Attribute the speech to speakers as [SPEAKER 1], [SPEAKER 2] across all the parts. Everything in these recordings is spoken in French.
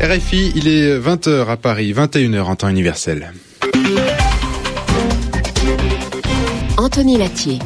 [SPEAKER 1] RFI, il est 20h à Paris, 21h en temps universel.
[SPEAKER 2] Anthony Latier.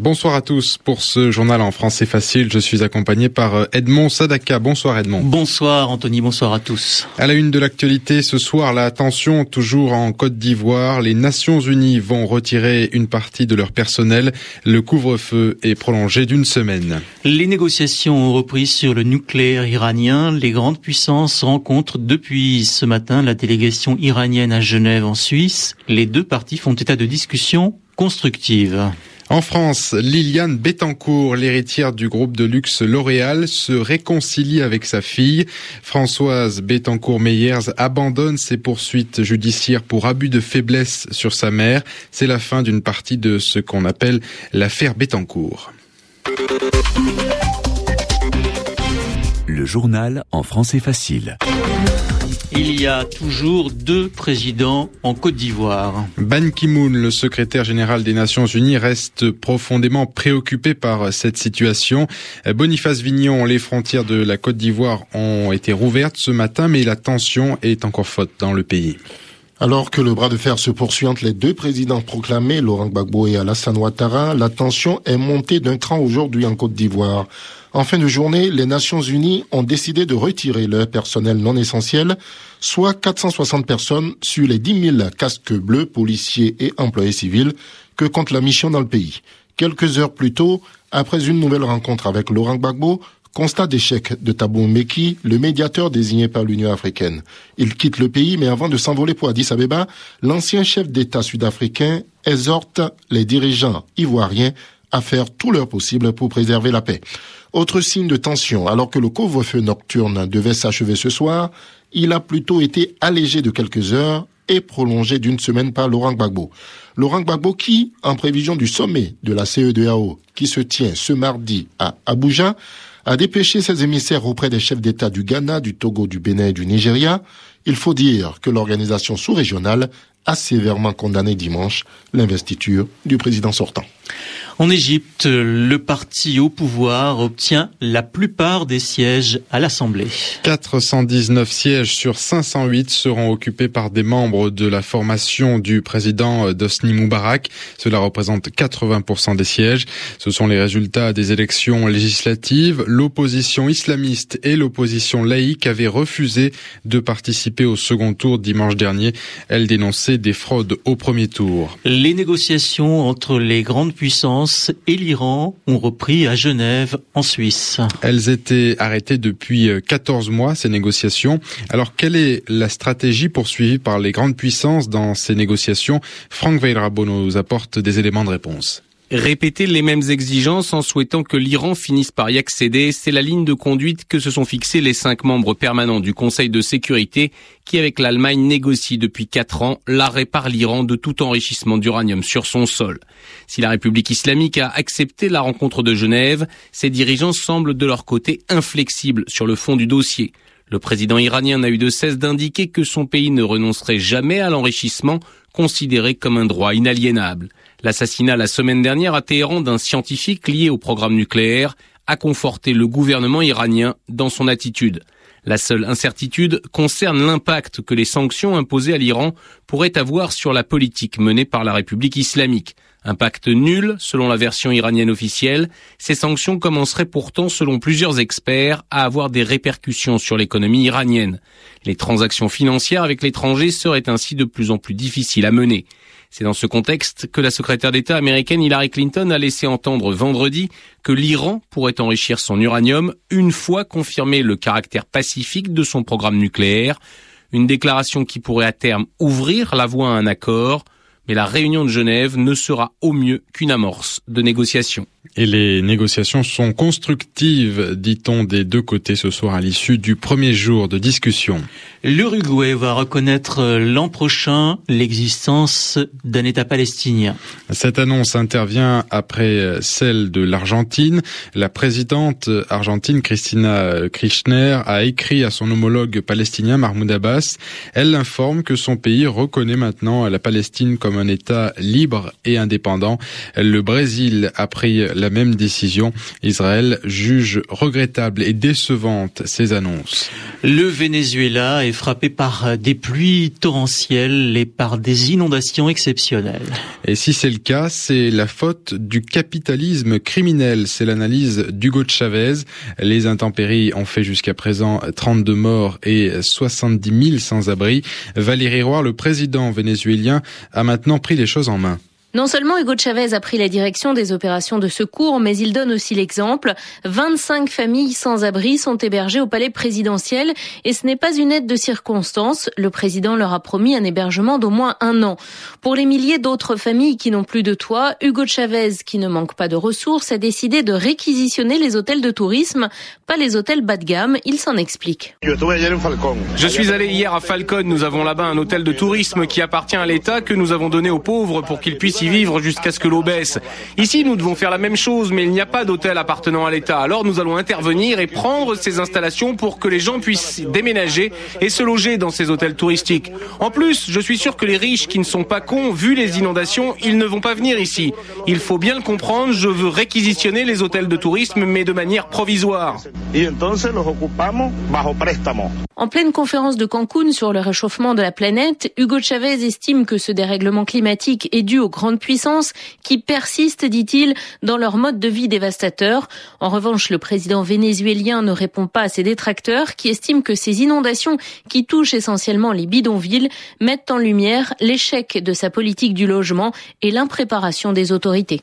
[SPEAKER 1] Bonsoir à tous pour ce journal en français facile. Je suis accompagné par euh, Edmond Sadaka. Bonsoir Edmond.
[SPEAKER 3] Bonsoir Anthony, bonsoir à tous.
[SPEAKER 1] À la une de l'actualité ce soir, la tension toujours en Côte d'Ivoire. Les Nations Unies vont retirer une partie de leur personnel. Le couvre-feu est prolongé d'une semaine.
[SPEAKER 3] Les négociations ont repris sur le nucléaire iranien. Les grandes puissances rencontrent depuis ce matin la délégation iranienne à Genève en Suisse. Les deux parties font état de discussions constructives.
[SPEAKER 1] En France, Liliane Bettencourt, l'héritière du groupe de luxe L'Oréal, se réconcilie avec sa fille. Françoise Bettencourt-Meyers abandonne ses poursuites judiciaires pour abus de faiblesse sur sa mère. C'est la fin d'une partie de ce qu'on appelle l'affaire Bettencourt.
[SPEAKER 4] Le journal en français facile.
[SPEAKER 3] Il y a toujours deux présidents en Côte d'Ivoire.
[SPEAKER 1] Ban Ki-moon, le secrétaire général des Nations Unies, reste profondément préoccupé par cette situation. Boniface Vignon, les frontières de la Côte d'Ivoire ont été rouvertes ce matin, mais la tension est encore forte dans le pays.
[SPEAKER 5] Alors que le bras de fer se poursuit entre les deux présidents proclamés, Laurent Gbagbo et Alassane Ouattara, la tension est montée d'un cran aujourd'hui en Côte d'Ivoire. En fin de journée, les Nations Unies ont décidé de retirer leur personnel non essentiel, soit 460 personnes sur les 10 000 casques bleus, policiers et employés civils que compte la mission dans le pays. Quelques heures plus tôt, après une nouvelle rencontre avec Laurent Gbagbo, Constat d'échec de Thabo Mbeki, le médiateur désigné par l'Union africaine. Il quitte le pays, mais avant de s'envoler pour Addis Abeba, l'ancien chef d'État sud-africain exhorte les dirigeants ivoiriens à faire tout leur possible pour préserver la paix. Autre signe de tension, alors que le couvre-feu nocturne devait s'achever ce soir, il a plutôt été allégé de quelques heures et prolongé d'une semaine par Laurent Gbagbo. Laurent Gbagbo qui, en prévision du sommet de la CEDAO qui se tient ce mardi à Abuja, a dépêché ses émissaires auprès des chefs d'État du Ghana, du Togo, du Bénin et du Nigeria. Il faut dire que l'organisation sous-régionale a sévèrement condamné dimanche l'investiture du président sortant.
[SPEAKER 3] En Égypte, le parti au pouvoir obtient la plupart des sièges à l'Assemblée.
[SPEAKER 1] 419 sièges sur 508 seront occupés par des membres de la formation du président Dosni Moubarak. Cela représente 80% des sièges. Ce sont les résultats des élections législatives. L'opposition islamiste et l'opposition laïque avaient refusé de participer au second tour dimanche dernier. Elles dénonçaient des fraudes au premier tour.
[SPEAKER 3] Les négociations entre les grandes puissances et l'Iran ont repris à Genève, en Suisse.
[SPEAKER 1] Elles étaient arrêtées depuis 14 mois, ces négociations. Alors, quelle est la stratégie poursuivie par les grandes puissances dans ces négociations? Franck Veilrabo nous apporte des éléments de réponse.
[SPEAKER 6] Répéter les mêmes exigences en souhaitant que l'Iran finisse par y accéder, c'est la ligne de conduite que se sont fixés les cinq membres permanents du Conseil de sécurité qui, avec l'Allemagne, négocient depuis quatre ans l'arrêt par l'Iran de tout enrichissement d'uranium sur son sol. Si la République islamique a accepté la rencontre de Genève, ses dirigeants semblent de leur côté inflexibles sur le fond du dossier. Le président iranien n'a eu de cesse d'indiquer que son pays ne renoncerait jamais à l'enrichissement, considéré comme un droit inaliénable. L'assassinat la semaine dernière à Téhéran d'un scientifique lié au programme nucléaire a conforté le gouvernement iranien dans son attitude. La seule incertitude concerne l'impact que les sanctions imposées à l'Iran pourraient avoir sur la politique menée par la République islamique. Impact nul, selon la version iranienne officielle, ces sanctions commenceraient pourtant, selon plusieurs experts, à avoir des répercussions sur l'économie iranienne. Les transactions financières avec l'étranger seraient ainsi de plus en plus difficiles à mener. C'est dans ce contexte que la secrétaire d'État américaine Hillary Clinton a laissé entendre vendredi que l'Iran pourrait enrichir son uranium une fois confirmé le caractère pacifique de son programme nucléaire, une déclaration qui pourrait à terme ouvrir la voie à un accord, mais la réunion de Genève ne sera au mieux qu'une amorce de négociation.
[SPEAKER 1] Et les négociations sont constructives, dit-on des deux côtés ce soir à l'issue du premier jour de discussion.
[SPEAKER 3] L'Uruguay va reconnaître euh, l'an prochain l'existence d'un État palestinien.
[SPEAKER 1] Cette annonce intervient après euh, celle de l'Argentine. La présidente argentine Cristina Kirchner a écrit à son homologue palestinien Mahmoud Abbas. Elle informe que son pays reconnaît maintenant la Palestine comme un État libre et indépendant. Le Brésil a pris la même décision. Israël juge regrettable et décevante ces annonces.
[SPEAKER 3] Le Venezuela est frappé par des pluies torrentielles et par des inondations exceptionnelles.
[SPEAKER 1] Et si c'est le cas, c'est la faute du capitalisme criminel. C'est l'analyse d'Hugo Chavez. Les intempéries ont fait jusqu'à présent 32 morts et 70 000 sans-abri. Valérie Roy, le président vénézuélien, a maintenant pris les choses en main.
[SPEAKER 7] Non seulement Hugo Chavez a pris la direction des opérations de secours, mais il donne aussi l'exemple. 25 familles sans abri sont hébergées au palais présidentiel et ce n'est pas une aide de circonstance. Le président leur a promis un hébergement d'au moins un an. Pour les milliers d'autres familles qui n'ont plus de toit, Hugo Chavez, qui ne manque pas de ressources, a décidé de réquisitionner les hôtels de tourisme, pas les hôtels bas de gamme. Il s'en explique.
[SPEAKER 6] Je suis allé hier à Falcon. Nous avons là-bas un hôtel de tourisme qui appartient à l'État que nous avons donné aux pauvres pour qu'ils puissent vivre jusqu'à ce que l'eau baisse. Ici, nous devons faire la même chose, mais il n'y a pas d'hôtel appartenant à l'État. Alors nous allons intervenir et prendre ces installations pour que les gens puissent déménager et se loger dans ces hôtels touristiques. En plus, je suis sûr que les riches qui ne sont pas cons, vu les inondations, ils ne vont pas venir ici. Il faut bien le comprendre, je veux réquisitionner les hôtels de tourisme, mais de manière provisoire.
[SPEAKER 7] En pleine conférence de Cancun sur le réchauffement de la planète, Hugo Chavez estime que ce dérèglement climatique est dû aux grandes puissances qui persistent, dit-il, dans leur mode de vie dévastateur. En revanche, le président vénézuélien ne répond pas à ses détracteurs qui estiment que ces inondations qui touchent essentiellement les bidonvilles mettent en lumière l'échec de sa politique du logement et l'impréparation des autorités.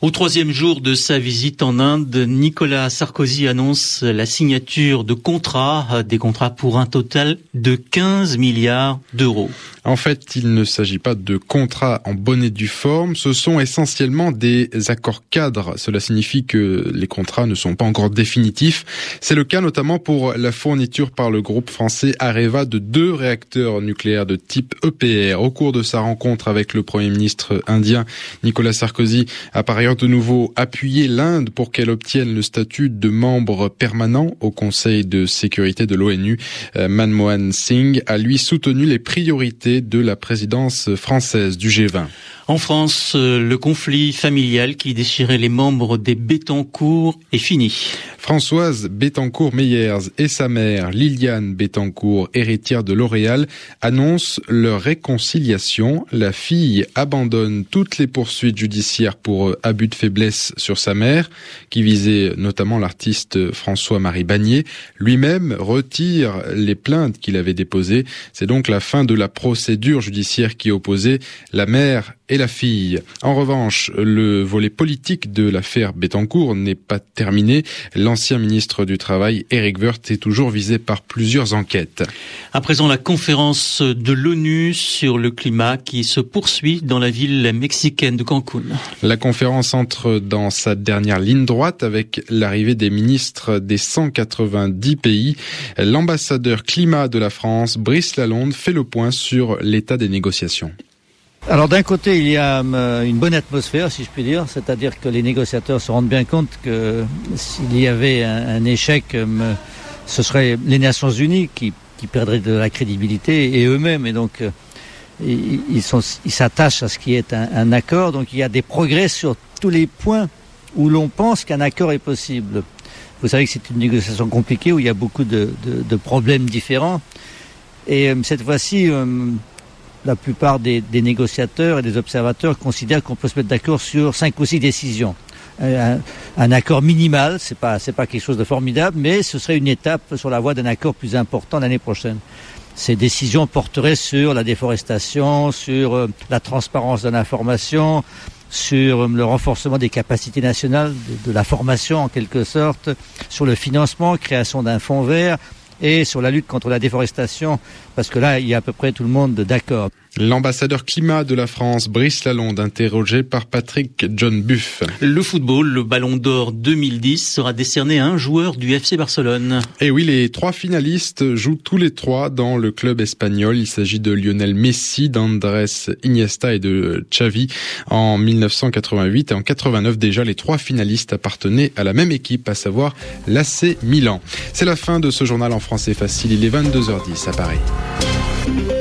[SPEAKER 3] Au troisième jour de sa visite en Inde, Nicolas Sarkozy annonce la signature de contrats, des contrats pour un total de 15 milliards d'euros.
[SPEAKER 1] En fait, il ne s'agit pas de contrats en bonne et due forme, ce sont essentiellement des accords cadres. Cela signifie que les contrats ne sont pas encore définitifs. C'est le cas notamment pour la fourniture par le groupe français Areva de deux réacteurs nucléaires de type EPR. Au cours de sa rencontre avec le Premier ministre indien, Nicolas Sarkozy a par ailleurs de nouveau appuyé l'Inde pour qu'elle obtienne le statut de membre permanent au Conseil de sécurité de l'ONU. Euh, Manmohan Singh a lui soutenu les priorités de la présidence française du G20.
[SPEAKER 3] En France, euh, le conflit familial qui déchirait les membres des Bettencourt est fini.
[SPEAKER 1] Françoise Bettencourt-Meyers et sa mère, Liliane Bettencourt, héritière de L'Oréal, annoncent leur réconciliation. La fille abandonne toutes les poursuites judiciaires pour euh, abus de faiblesse sur sa mère, qui visait notamment l'artiste François-Marie Bagné. Lui-même retire les plaintes qu'il avait déposées. C'est donc la fin de la procédure judiciaire qui opposait la mère et la fille. En revanche, le volet politique de l'affaire Bettencourt n'est pas terminé. L'ancien ministre du Travail, Eric Woerth, est toujours visé par plusieurs enquêtes.
[SPEAKER 3] À présent, la conférence de l'ONU sur le climat qui se poursuit dans la ville mexicaine de Cancun.
[SPEAKER 1] La conférence entre dans sa dernière ligne droite avec l'arrivée des ministres des 190 pays. L'ambassadeur climat de la France, Brice Lalonde, fait le point sur l'état des négociations.
[SPEAKER 8] Alors d'un côté, il y a euh, une bonne atmosphère, si je puis dire, c'est-à-dire que les négociateurs se rendent bien compte que s'il y avait un, échec, euh, ce serait les Nations Unies qui, qui perdraient de la crédibilité et eux-mêmes. Et donc, euh, ils s'attachent à ce qui est un, accord. Donc il y a des progrès sur tous les points où l'on pense qu'un accord est possible. Vous savez que c'est une négociation compliquée où il y a beaucoup de, de problèmes différents. Et cette fois-ci, la plupart des, négociateurs et des observateurs considèrent qu'on peut se mettre d'accord sur cinq ou six décisions. Un, accord minimal, c'est pas c'est pas quelque chose de formidable, mais ce serait une étape sur la voie d'un accord plus important l'année prochaine. Ces décisions porteraient sur la déforestation, sur euh, la transparence de l'information, sur euh, le renforcement des capacités nationales, de, de, la formation en quelque sorte, sur le financement, création d'un fonds vert, et sur la lutte contre la déforestation parce que là, il y a à peu près tout le monde d'accord.
[SPEAKER 1] L'ambassadeur climat de la France, Brice Lalonde, interrogé par Patrick John Buff.
[SPEAKER 3] Le football, le Ballon d'Or 2010 sera décerné à un joueur du FC Barcelone.
[SPEAKER 1] Et oui, les trois finalistes jouent tous les trois dans le club espagnol. Il s'agit de Lionel Messi, d'Andrés Iniesta et de Xavi. En 1988 et en 89 déjà, les trois finalistes appartenaient à la même équipe, à savoir l'AC Milan. C'est la fin de ce journal en français facile. Il est 22h10 à Paris.